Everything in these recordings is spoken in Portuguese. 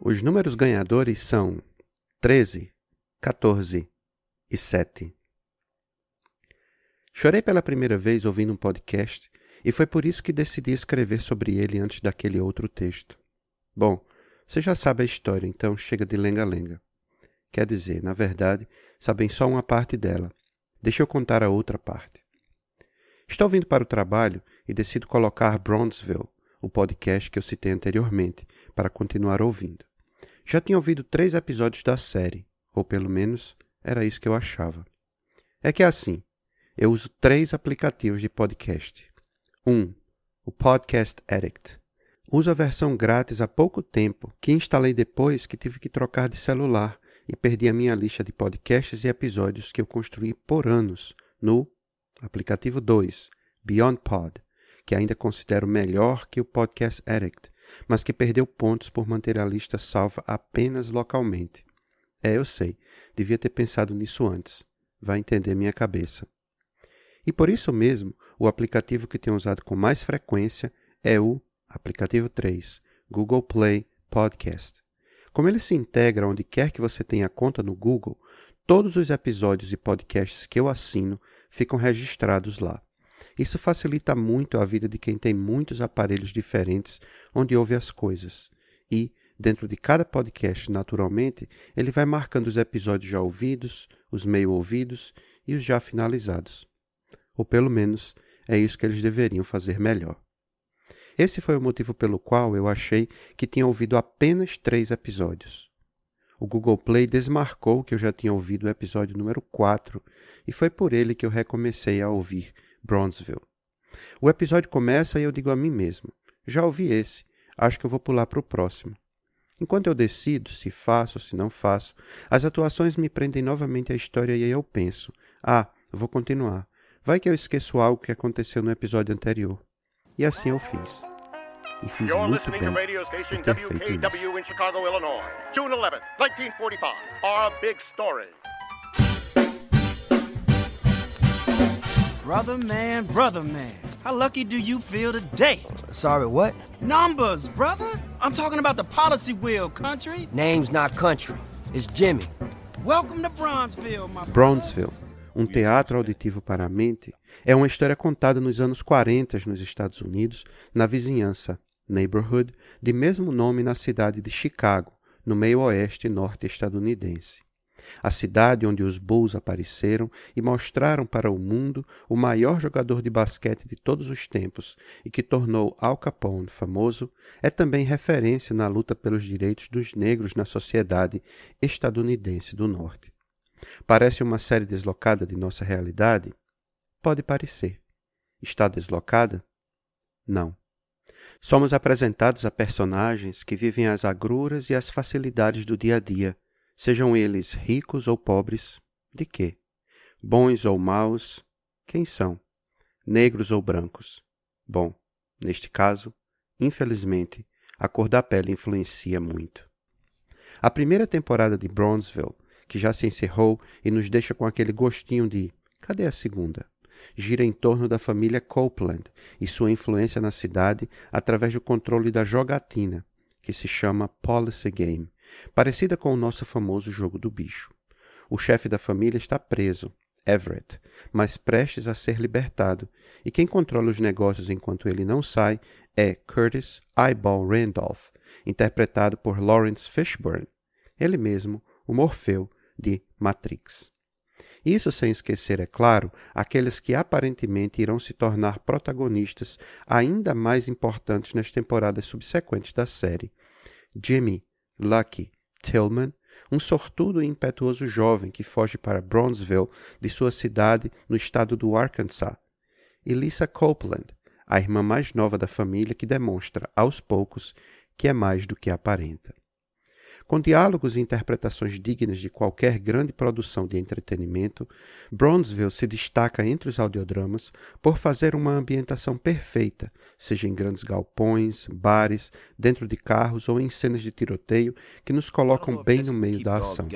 Os números ganhadores são 13, 14 e 7. Chorei pela primeira vez ouvindo um podcast e foi por isso que decidi escrever sobre ele antes daquele outro texto. Bom, você já sabe a história, então chega de lenga-lenga. Quer dizer, na verdade, sabem só uma parte dela. Deixa eu contar a outra parte. Estou vindo para o trabalho e decido colocar Bronzeville, o podcast que eu citei anteriormente, para continuar ouvindo. Já tinha ouvido três episódios da série, ou pelo menos era isso que eu achava. É que é assim, eu uso três aplicativos de podcast. Um, o Podcast Addict. Uso a versão grátis há pouco tempo, que instalei depois que tive que trocar de celular e perdi a minha lista de podcasts e episódios que eu construí por anos no aplicativo 2, Beyond Pod, que ainda considero melhor que o Podcast Addict, mas que perdeu pontos por manter a lista salva apenas localmente. É, eu sei, devia ter pensado nisso antes. Vai entender minha cabeça. E por isso mesmo, o aplicativo que tenho usado com mais frequência é o aplicativo 3, Google Play Podcast. Como ele se integra onde quer que você tenha conta no Google, todos os episódios e podcasts que eu assino ficam registrados lá. Isso facilita muito a vida de quem tem muitos aparelhos diferentes onde ouve as coisas. E, dentro de cada podcast, naturalmente, ele vai marcando os episódios já ouvidos, os meio ouvidos e os já finalizados. Ou pelo menos é isso que eles deveriam fazer melhor. Esse foi o motivo pelo qual eu achei que tinha ouvido apenas três episódios. O Google Play desmarcou que eu já tinha ouvido o episódio número 4 e foi por ele que eu recomecei a ouvir Bronzeville. O episódio começa e eu digo a mim mesmo: já ouvi esse, acho que eu vou pular para o próximo. Enquanto eu decido se faço ou se não faço, as atuações me prendem novamente à história e aí eu penso: ah, vou continuar. Vai que eu esqueço algo que aconteceu no episódio anterior. E assim eu fiz. E fiz You're muito bem por ter feito isso. in Chicago, Illinois. June 11, 1945. Our big story. Brother man, brother man, how lucky do you feel today? Sorry, what? Numbers, brother. I'm talking about the policy wheel, country. Name's not country. It's Jimmy. Welcome to Bronzeville, my Bronzeville, um teatro auditivo para a mente, é uma história contada nos anos 40 nos Estados Unidos, na vizinhança, neighborhood, de mesmo nome na cidade de Chicago, no meio oeste norte estadunidense a cidade onde os Bulls apareceram e mostraram para o mundo o maior jogador de basquete de todos os tempos e que tornou Al Capone famoso, é também referência na luta pelos direitos dos negros na sociedade estadunidense do Norte. Parece uma série deslocada de nossa realidade? Pode parecer. Está deslocada? Não. Somos apresentados a personagens que vivem as agruras e as facilidades do dia a dia, Sejam eles ricos ou pobres, de quê? Bons ou maus, quem são? Negros ou brancos? Bom, neste caso, infelizmente, a cor da pele influencia muito. A primeira temporada de Bronzeville, que já se encerrou e nos deixa com aquele gostinho de cadê a segunda? Gira em torno da família Copeland e sua influência na cidade através do controle da jogatina, que se chama Policy Game parecida com o nosso famoso jogo do bicho. O chefe da família está preso, Everett, mas prestes a ser libertado, e quem controla os negócios enquanto ele não sai é Curtis Eyeball Randolph, interpretado por Lawrence Fishburne, ele mesmo, o Morfeu de Matrix. Isso sem esquecer, é claro, aqueles que aparentemente irão se tornar protagonistas ainda mais importantes nas temporadas subsequentes da série. Jimmy, Lucky Tillman, um sortudo e impetuoso jovem que foge para Bronzeville de sua cidade no estado do Arkansas, e Lisa Copeland, a irmã mais nova da família que demonstra, aos poucos, que é mais do que aparenta. Com diálogos e interpretações dignas de qualquer grande produção de entretenimento, Bronzeville se destaca entre os audiodramas por fazer uma ambientação perfeita, seja em grandes galpões, bares, dentro de carros ou em cenas de tiroteio que nos colocam bem no meio da ação.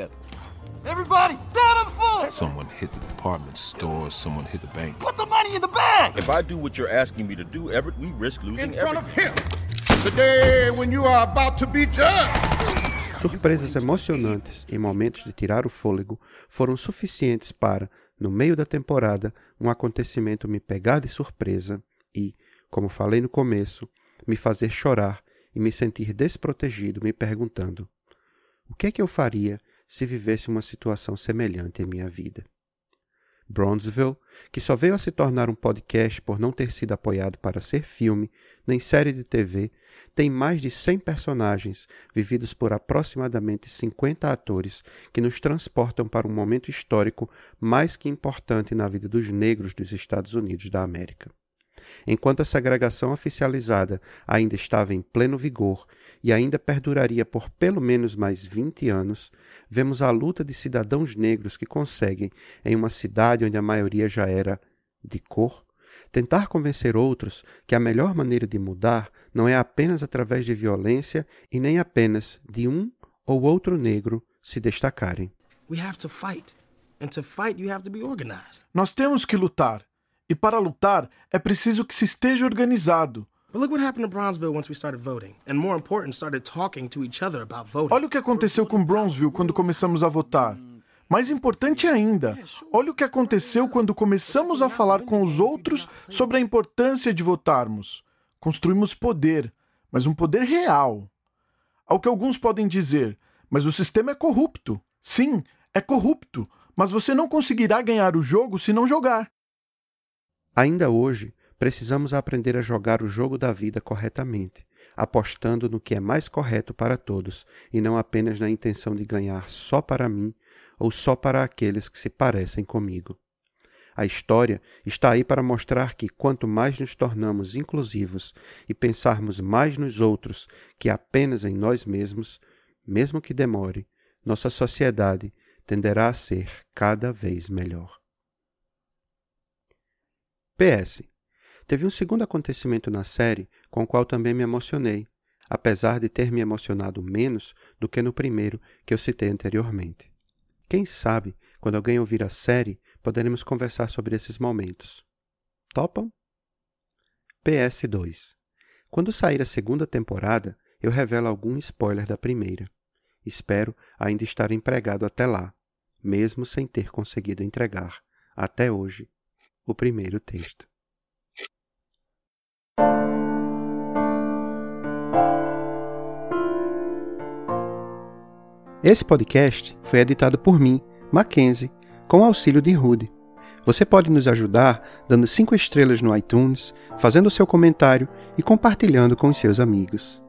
Everybody, down on the floor! Someone hit the department store, someone hit the bank. Put the money in the bag! If I do what you're asking me to do, Everett, we risk losing in front everything. of him. The day when you are about to be judged. Surpresas emocionantes em momentos de tirar o fôlego foram suficientes para, no meio da temporada, um acontecimento me pegar de surpresa e, como falei no começo, me fazer chorar e me sentir desprotegido, me perguntando: o que é que eu faria se vivesse uma situação semelhante em minha vida? Bronzeville, que só veio a se tornar um podcast por não ter sido apoiado para ser filme nem série de TV, tem mais de 100 personagens vividos por aproximadamente 50 atores que nos transportam para um momento histórico mais que importante na vida dos negros dos Estados Unidos da América. Enquanto a segregação oficializada ainda estava em pleno vigor e ainda perduraria por pelo menos mais 20 anos, vemos a luta de cidadãos negros que conseguem, em uma cidade onde a maioria já era de cor, tentar convencer outros que a melhor maneira de mudar não é apenas através de violência e nem apenas de um ou outro negro se destacarem. We have to fight. And to fight, you have to be organized. Nós temos que lutar. E para lutar é preciso que se esteja organizado. Olha o que aconteceu com Bronzeville quando começamos a votar. Mais importante ainda, olha o que aconteceu quando começamos a falar com os outros sobre a importância de votarmos. Construímos poder, mas um poder real. Ao que alguns podem dizer, mas o sistema é corrupto. Sim, é corrupto, mas você não conseguirá ganhar o jogo se não jogar. Ainda hoje, precisamos aprender a jogar o jogo da vida corretamente, apostando no que é mais correto para todos e não apenas na intenção de ganhar só para mim ou só para aqueles que se parecem comigo. A história está aí para mostrar que quanto mais nos tornamos inclusivos e pensarmos mais nos outros que apenas em nós mesmos, mesmo que demore, nossa sociedade tenderá a ser cada vez melhor. PS. Teve um segundo acontecimento na série com o qual também me emocionei, apesar de ter me emocionado menos do que no primeiro que eu citei anteriormente. Quem sabe, quando alguém ouvir a série, poderemos conversar sobre esses momentos. Topam? PS2. Quando sair a segunda temporada, eu revelo algum spoiler da primeira. Espero ainda estar empregado até lá, mesmo sem ter conseguido entregar, até hoje, o primeiro texto. Esse podcast foi editado por mim, Mackenzie, com auxílio de Rude. Você pode nos ajudar dando 5 estrelas no iTunes, fazendo seu comentário e compartilhando com seus amigos.